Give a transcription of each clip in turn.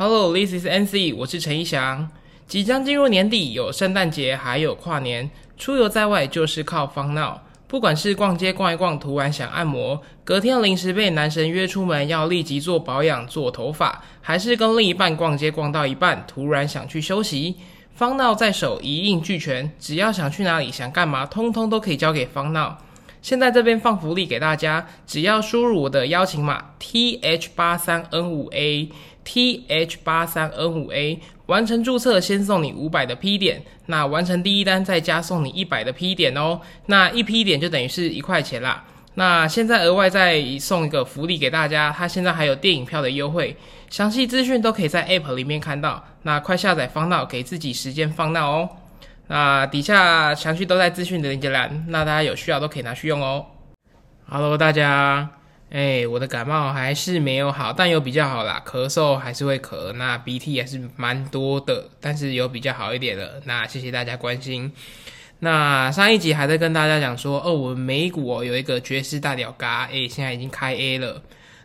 Hello, this is NC，我是陈一翔。即将进入年底，有圣诞节，还有跨年，出游在外就是靠方闹。不管是逛街逛一逛，突然想按摩，隔天临时被男神约出门要立即做保养、做头发，还是跟另一半逛街逛到一半，突然想去休息，方闹在手一应俱全，只要想去哪里、想干嘛，通通都可以交给方闹。现在这边放福利给大家，只要输入我的邀请码 T H 八三 N 五 A T H 八三 N 五 A，完成注册先送你五百的 P 点，那完成第一单再加送你一百的 P 点哦，那一 P 点就等于是一块钱啦。那现在额外再送一个福利给大家，它现在还有电影票的优惠，详细资讯都可以在 App 里面看到。那快下载放闹，给自己时间放闹哦。那底下详细都在资讯的链接栏，那大家有需要都可以拿去用哦。Hello，大家，哎，我的感冒还是没有好，但有比较好啦，咳嗽还是会咳，那鼻涕还是蛮多的，但是有比较好一点了。那谢谢大家关心。那上一集还在跟大家讲说，哦，我们美股哦有一个爵士大屌嘎，哎，现在已经开 A 了。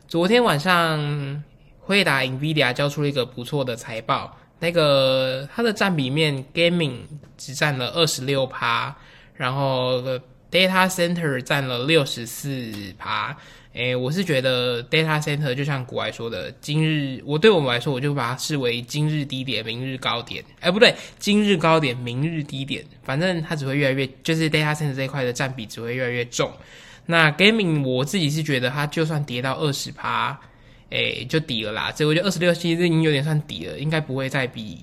昨天晚上辉达 Nvidia 交出了一个不错的财报。那个它的占比面，gaming 只占了二十六趴，然后 data center 占了六十四趴。诶，我是觉得 data center 就像古来说的，今日我对我们来说，我就把它视为今日低点，明日高点。哎，不对，今日高点，明日低点，反正它只会越来越，就是 data center 这一块的占比只会越来越重。那 gaming 我自己是觉得它就算跌到二十趴。哎，就底了啦，所以我觉得二十六其实已经有点算底了，应该不会再比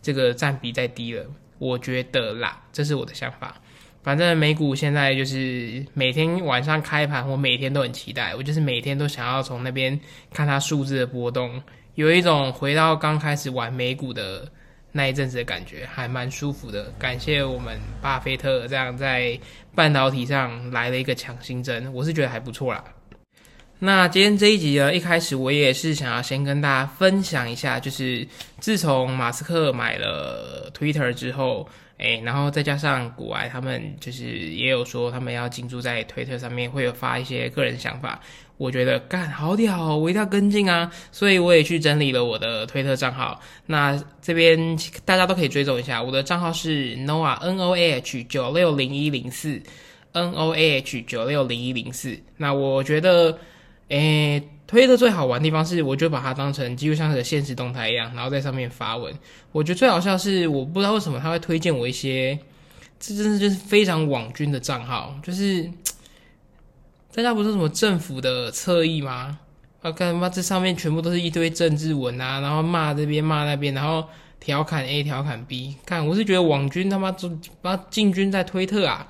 这个占比再低了。我觉得啦，这是我的想法。反正美股现在就是每天晚上开盘，我每天都很期待，我就是每天都想要从那边看它数字的波动，有一种回到刚开始玩美股的那一阵子的感觉，还蛮舒服的。感谢我们巴菲特这样在半导体上来了一个强心针，我是觉得还不错啦。那今天这一集呢，一开始我也是想要先跟大家分享一下，就是自从马斯克买了 Twitter 之后，哎，然后再加上古埃他们就是也有说他们要进驻在 Twitter 上面，会有发一些个人想法，我觉得干好屌，我一定要跟进啊，所以我也去整理了我的推特账号。那这边大家都可以追踪一下，我的账号是 Noah N O A H 九六零一零四 N O A H 九六零一零四。那我觉得。诶，推特最好玩的地方是，我就把它当成几乎像是现实动态一样，然后在上面发文。我觉得最好笑是，我不知道为什么他会推荐我一些，这真的就是非常网军的账号，就是大家不是什么政府的侧翼吗？啊，干嘛这上面全部都是一堆政治文啊，然后骂这边骂那边，然后调侃 A 调侃 B。看，我是觉得网军他妈就把进军在推特啊，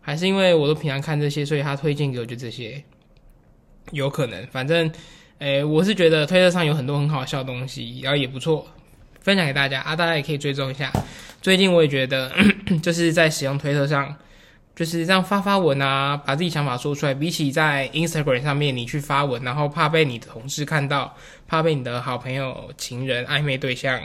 还是因为我都平常看这些，所以他推荐给我就这些。有可能，反正，诶，我是觉得推特上有很多很好笑的东西，然后也不错，分享给大家啊，大家也可以追踪一下。最近我也觉得，就是在使用推特上，就是这样发发文啊，把自己想法说出来，比起在 Instagram 上面你去发文，然后怕被你的同事看到，怕被你的好朋友、情人、暧昧对象、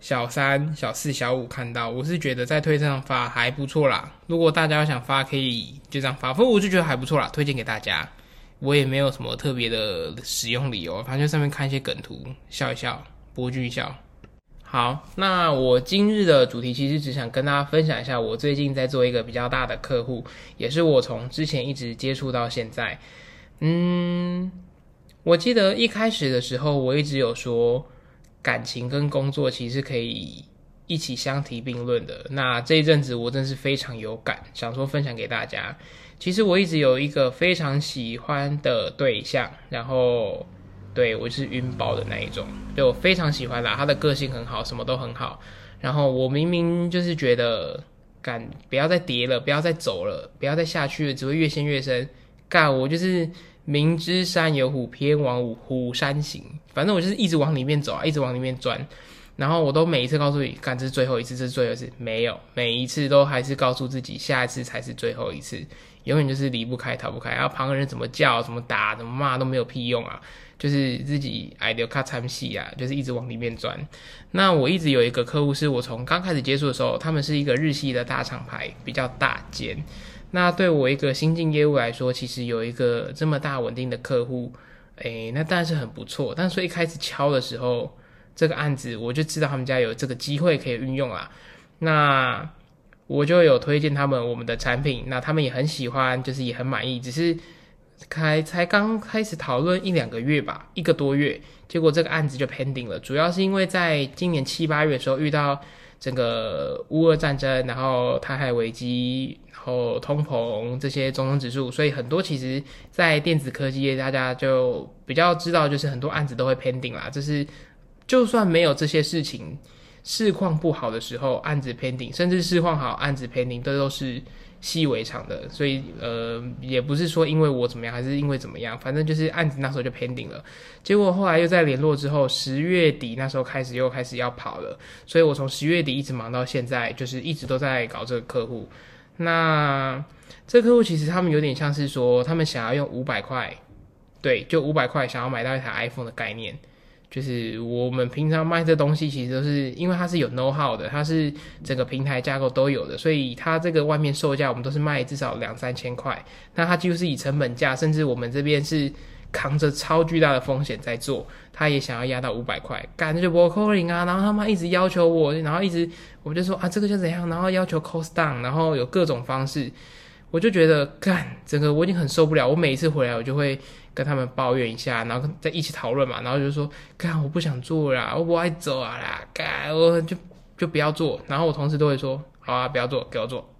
小三、小四、小五看到，我是觉得在推特上发还不错啦。如果大家要想发，可以就这样发，反正我就觉得还不错啦，推荐给大家。我也没有什么特别的使用理由，反正就上面看一些梗图，笑一笑，博君一笑。好，那我今日的主题其实只想跟大家分享一下，我最近在做一个比较大的客户，也是我从之前一直接触到现在。嗯，我记得一开始的时候，我一直有说，感情跟工作其实可以一起相提并论的。那这一阵子我真是非常有感，想说分享给大家。其实我一直有一个非常喜欢的对象，然后对我是晕包的那一种，就非常喜欢啦。他的个性很好，什么都很好。然后我明明就是觉得，敢不要再跌了，不要再走了，不要再下去了，只会越陷越深。干我就是明知山有虎，偏往虎山行。反正我就是一直往里面走啊，一直往里面钻。然后我都每一次告诉你，干这是最后一次，这是最后一次，没有，每一次都还是告诉自己，下一次才是最后一次。永远就是离不开、逃不开，然后旁人怎么叫、怎么打、怎么骂都没有屁用啊！就是自己爱留卡参戏啊，就是一直往里面钻。那我一直有一个客户，是我从刚开始接触的时候，他们是一个日系的大厂牌，比较大间。那对我一个新进业务来说，其实有一个这么大稳定的客户，诶，那当然是很不错。但是一开始敲的时候，这个案子，我就知道他们家有这个机会可以运用啦。那我就有推荐他们我们的产品，那他们也很喜欢，就是也很满意，只是开才刚开始讨论一两个月吧，一个多月，结果这个案子就 pending 了，主要是因为在今年七八月的时候遇到。整个乌俄战争，然后台海危机，然后通膨这些种种指数，所以很多其实，在电子科技业，大家就比较知道，就是很多案子都会 pending 啦。就是就算没有这些事情，市况不好的时候，案子 pending，甚至市况好，案子 pending，这都是。习以为常的，所以呃，也不是说因为我怎么样，还是因为怎么样，反正就是案子那时候就 pending 了。结果后来又在联络之后，十月底那时候开始又开始要跑了，所以我从十月底一直忙到现在，就是一直都在搞这个客户。那这客户其实他们有点像是说，他们想要用五百块，对，就五百块想要买到一台 iPhone 的概念。就是我们平常卖这东西，其实都是因为它是有 know how 的，它是整个平台架构都有的，所以它这个外面售价我们都是卖至少两三千块。那它几乎是以成本价，甚至我们这边是扛着超巨大的风险在做，他也想要压到五百块，感觉不 calling 啊，然后他妈一直要求我，然后一直我就说啊这个就怎样，然后要求 cost down，然后有各种方式，我就觉得干整个我已经很受不了，我每一次回来我就会。跟他们抱怨一下，然后再一起讨论嘛，然后就说：“干，我不想做啦，我不爱走啊啦，干，我就就不要做。”然后我同事都会说：“好啊，不要做，给我做。”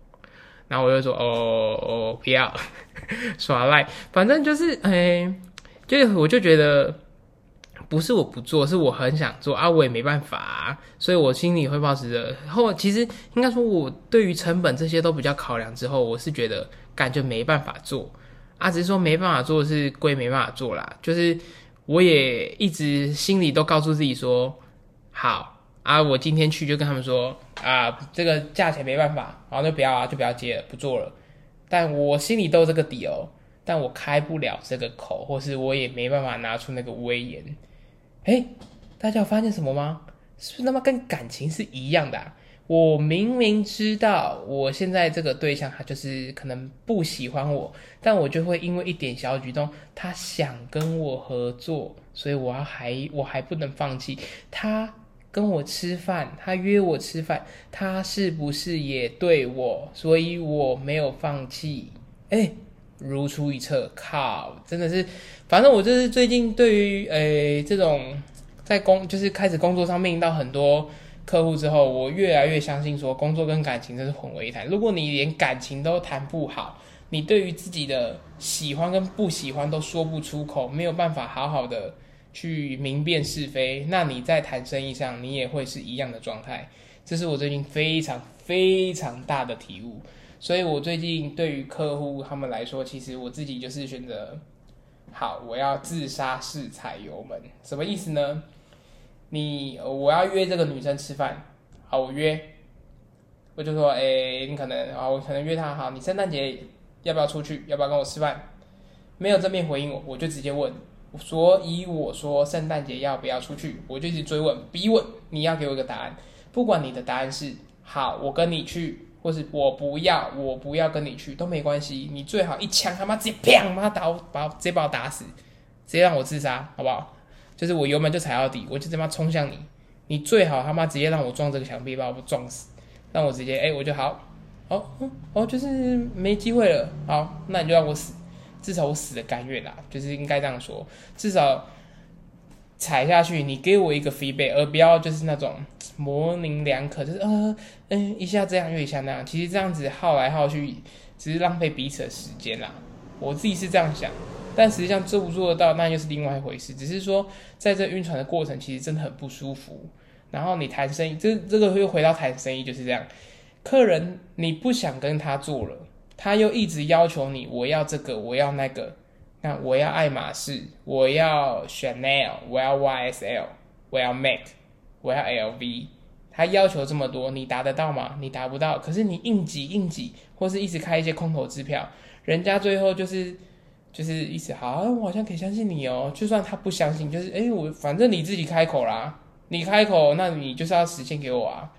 然后我就说：“哦哦，不要 耍赖，反正就是哎，就我就觉得不是我不做，是我很想做啊，我也没办法，所以我心里会保持着后，其实应该说，我对于成本这些都比较考量之后，我是觉得感觉没办法做。”啊，只是说没办法做是归没办法做啦，就是我也一直心里都告诉自己说，好啊，我今天去就跟他们说啊，这个价钱没办法，然后就不要啊，就不要接了，不做了。但我心里都有这个底哦，但我开不了这个口，或是我也没办法拿出那个威严。哎，大家有发现什么吗？是不是他妈跟感情是一样的？我明明知道我现在这个对象他就是可能不喜欢我，但我就会因为一点小举动，他想跟我合作，所以我要还我还不能放弃。他跟我吃饭，他约我吃饭，他是不是也对我？所以我没有放弃。哎，如出一辙，靠，真的是，反正我就是最近对于诶这种在工就是开始工作上面临到很多。客户之后，我越来越相信说，工作跟感情真是混为一谈。如果你连感情都谈不好，你对于自己的喜欢跟不喜欢都说不出口，没有办法好好的去明辨是非，那你在谈生意上，你也会是一样的状态。这是我最近非常非常大的体悟。所以我最近对于客户他们来说，其实我自己就是选择，好，我要自杀式踩油门，什么意思呢？你我要约这个女生吃饭，好，我约，我就说，哎，你可能啊，我可能约她，好，你圣诞节要不要出去？要不要跟我吃饭？没有正面回应我，我就直接问，所以我说圣诞节要不要出去？我就一直追问，逼问，你要给我一个答案，不管你的答案是好，我跟你去，或是我不要，我不要跟你去都没关系，你最好一枪他妈直接砰，妈打我，把我直接把我打死，直接让我自杀，好不好？就是我油门就踩到底，我就他妈冲向你，你最好他妈直接让我撞这个墙壁，把我撞死，让我直接哎，我就好，哦哦，就是没机会了，好，那你就让我死，至少我死的甘愿啦，就是应该这样说，至少踩下去，你给我一个 feedback，而不要就是那种模棱两可，就是呃嗯一下这样又一下那样，其实这样子耗来耗去，只是浪费彼此的时间啦，我自己是这样想。但实际上做不做得到，那又是另外一回事。只是说，在这晕船的过程，其实真的很不舒服。然后你谈生意，这这个又回到谈生意就是这样。客人你不想跟他做了，他又一直要求你，我要这个，我要那个。那我要爱马仕，我要 Chanel，我要 YSL，我要 Mac，我要 LV。他要求这么多，你达得到吗？你达不到。可是你硬挤硬挤，或是一直开一些空头支票，人家最后就是。就是意思好，我好像可以相信你哦。就算他不相信，就是哎，我反正你自己开口啦，你开口，那你就是要实现给我啊。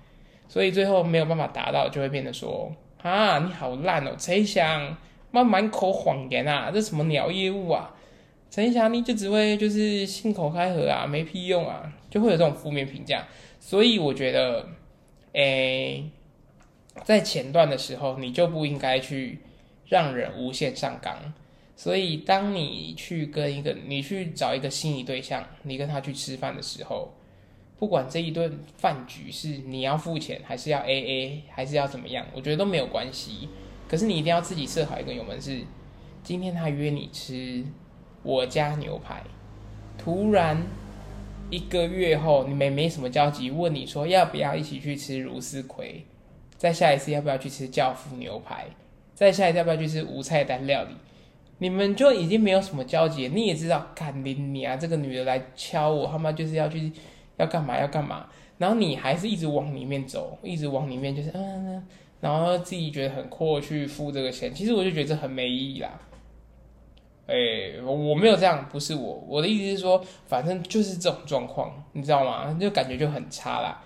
所以最后没有办法达到，就会变得说啊，你好烂哦，谁想那满口谎言啊，这什么鸟业务啊？陈一霞你就只会就是信口开河啊，没屁用啊，就会有这种负面评价。所以我觉得，诶，在前段的时候，你就不应该去让人无限上纲。所以，当你去跟一个你去找一个心仪对象，你跟他去吃饭的时候，不管这一顿饭局是你要付钱，还是要 A A，还是要怎么样，我觉得都没有关系。可是你一定要自己设好一个油门，是今天他约你吃我家牛排，突然一个月后你们没什么交集，问你说要不要一起去吃如斯葵，再下一次要不要去吃教父牛排，再下一次要不要去吃无菜单料理。你们就已经没有什么交集，你也知道，看你啊，这个女的来敲我，他妈就是要去要干嘛要干嘛，然后你还是一直往里面走，一直往里面就是嗯，然后自己觉得很阔去付这个钱，其实我就觉得这很没意义啦。哎，我没有这样，不是我，我的意思是说，反正就是这种状况，你知道吗？就感觉就很差啦。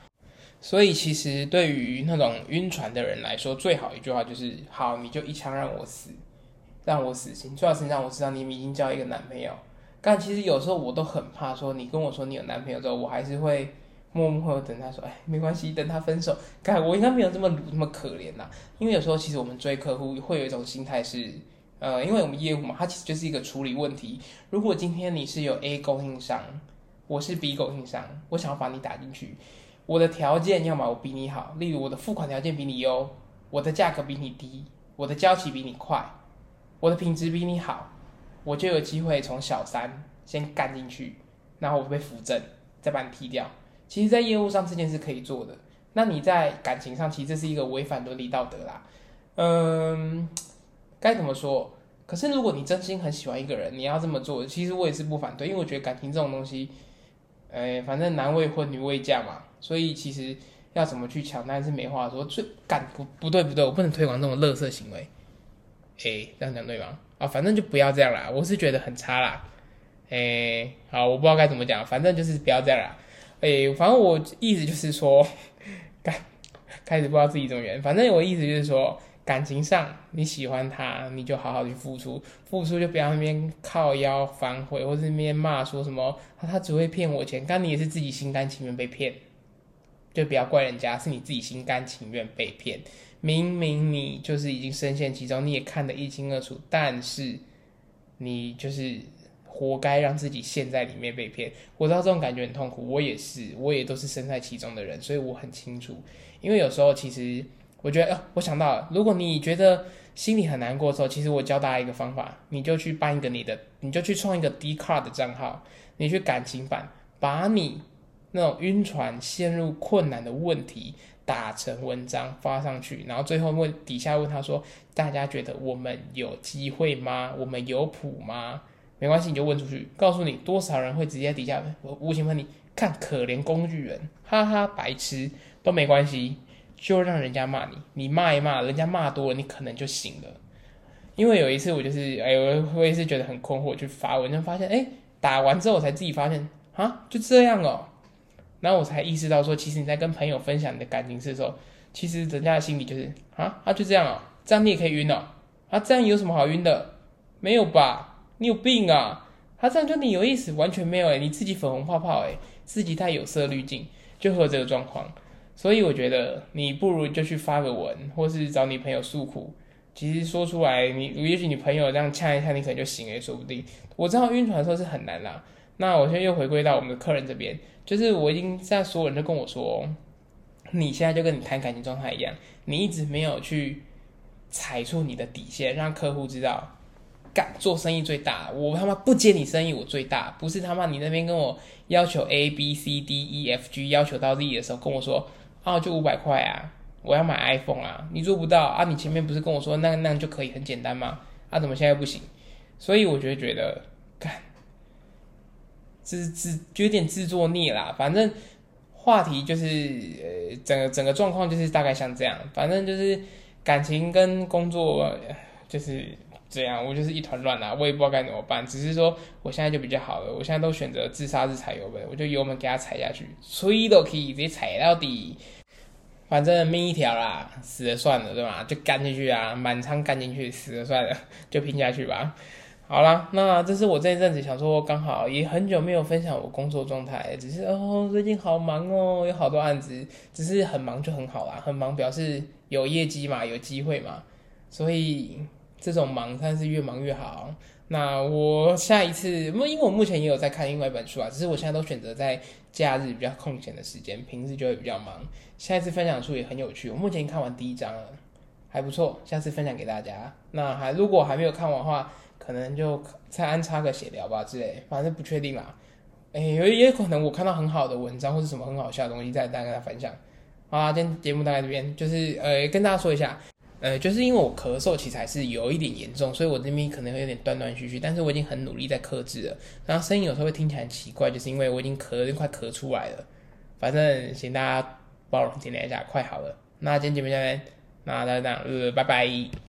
所以其实对于那种晕船的人来说，最好一句话就是：好，你就一枪让我死。让我死心，最好是让我知道你已经交一个男朋友。但其实有时候我都很怕，说你跟我说你有男朋友之后，我还是会默默等他说，哎，没关系，等他分手。看我应该没有这么鲁那么可怜呐。因为有时候其实我们追客户会有一种心态是，呃，因为我们业务嘛，它其实就是一个处理问题。如果今天你是有 A 供应商，我是 B 供应商，我想要把你打进去，我的条件要么我比你好，例如我的付款条件比你优，我的价格比你低，我的交期比你快。我的品质比你好，我就有机会从小三先干进去，然后我被扶正，再把你踢掉。其实，在业务上这件事可以做的。那你在感情上，其实这是一个违反伦理道德啦。嗯，该怎么说？可是如果你真心很喜欢一个人，你要这么做，其实我也是不反对，因为我觉得感情这种东西，哎，反正男未婚女未嫁嘛，所以其实要怎么去抢，那是没话说。最干不不对不对，我不能推广这种乐色行为。哎，这样讲对吗？啊，反正就不要这样啦，我是觉得很差啦。哎，好，我不知道该怎么讲，反正就是不要这样啦。哎，反正我意思就是说，开开始不知道自己怎么圆，反正我意思就是说，感情上你喜欢他，你就好好去付出，付出就不要那边靠腰反悔，或者那边骂说什么他他只会骗我钱，但你也是自己心甘情愿被骗，就不要怪人家，是你自己心甘情愿被骗。明明你就是已经深陷其中，你也看得一清二楚，但是你就是活该让自己陷在里面被骗。我知道这种感觉很痛苦，我也是，我也都是身在其中的人，所以我很清楚。因为有时候其实我觉得，哦我想到了，如果你觉得心里很难过的时候，其实我教大家一个方法，你就去办一个你的，你就去创一个 D card 的账号，你去感情版，把你那种晕船、陷入困难的问题。打成文章发上去，然后最后问底下问他说：“大家觉得我们有机会吗？我们有谱吗？”没关系，你就问出去，告诉你多少人会直接底下我无情问你，看可怜工具人，哈哈，白痴都没关系，就让人家骂你，你骂一骂，人家骂多了，你可能就醒了。因为有一次我就是哎，我我也是觉得很困惑，去发文，就发现哎，打完之后我才自己发现啊，就这样哦。然后我才意识到，说其实你在跟朋友分享你的感情事的时候，其实人家的心里就是啊，啊就这样哦，这样你也可以晕哦，啊这样有什么好晕的？没有吧？你有病啊？他这样对你有意思？完全没有诶，你自己粉红泡泡诶，自己带有色滤镜，就和这个状况。所以我觉得你不如就去发个文，或是找你朋友诉苦。其实说出来，你也许你朋友这样呛一下，你可能就醒了，说不定。我知道晕船的时候是很难啦。那我现在又回归到我们的客人这边。就是我已经在所有人都跟我说，你现在就跟你谈感情状态一样，你一直没有去踩出你的底线，让客户知道，干做生意最大，我他妈不接你生意，我最大，不是他妈你那边跟我要求 A B C D E F G 要求到 Z 的时候跟我说，啊就五百块啊，我要买 iPhone 啊，你做不到啊，你前面不是跟我说那那就可以很简单吗？啊怎么现在不行？所以我就觉得干。自自就有点自作孽啦，反正话题就是呃，整个整个状况就是大概像这样，反正就是感情跟工作就是这样，我就是一团乱啦，我也不知道该怎么办。只是说我现在就比较好了，我现在都选择自杀式踩油门，我就油门给他踩下去，吹都可以直接踩到底，反正命一条啦，死了算了，对吧？就干进去啊，满仓干进去，死了算了，就拼下去吧。好啦，那这是我这一阵子想说，刚好也很久没有分享我工作状态，只是哦，最近好忙哦，有好多案子，只是很忙就很好啦，很忙表示有业绩嘛，有机会嘛，所以这种忙但是越忙越好。那我下一次，因为我目前也有在看另外一本书啊，只是我现在都选择在假日比较空闲的时间，平时就会比较忙。下一次分享书也很有趣，我目前看完第一章了，还不错，下次分享给大家。那还如果还没有看完的话，可能就再安插个写聊吧之类，反正不确定啦。哎，有也可能我看到很好的文章或者什么很好笑的东西，再大家分享。好啦，今天节目大概这边，就是呃跟大家说一下。呃，就是因为我咳嗽其实还是有一点严重，所以我这边可能会有点断断续续，但是我已经很努力在克制了。然后声音有时候会听起来很奇怪，就是因为我已经咳了快咳出来了。反正请大家包容体谅一下，快好了。那今天节目这边，那大家这样，呃，拜拜。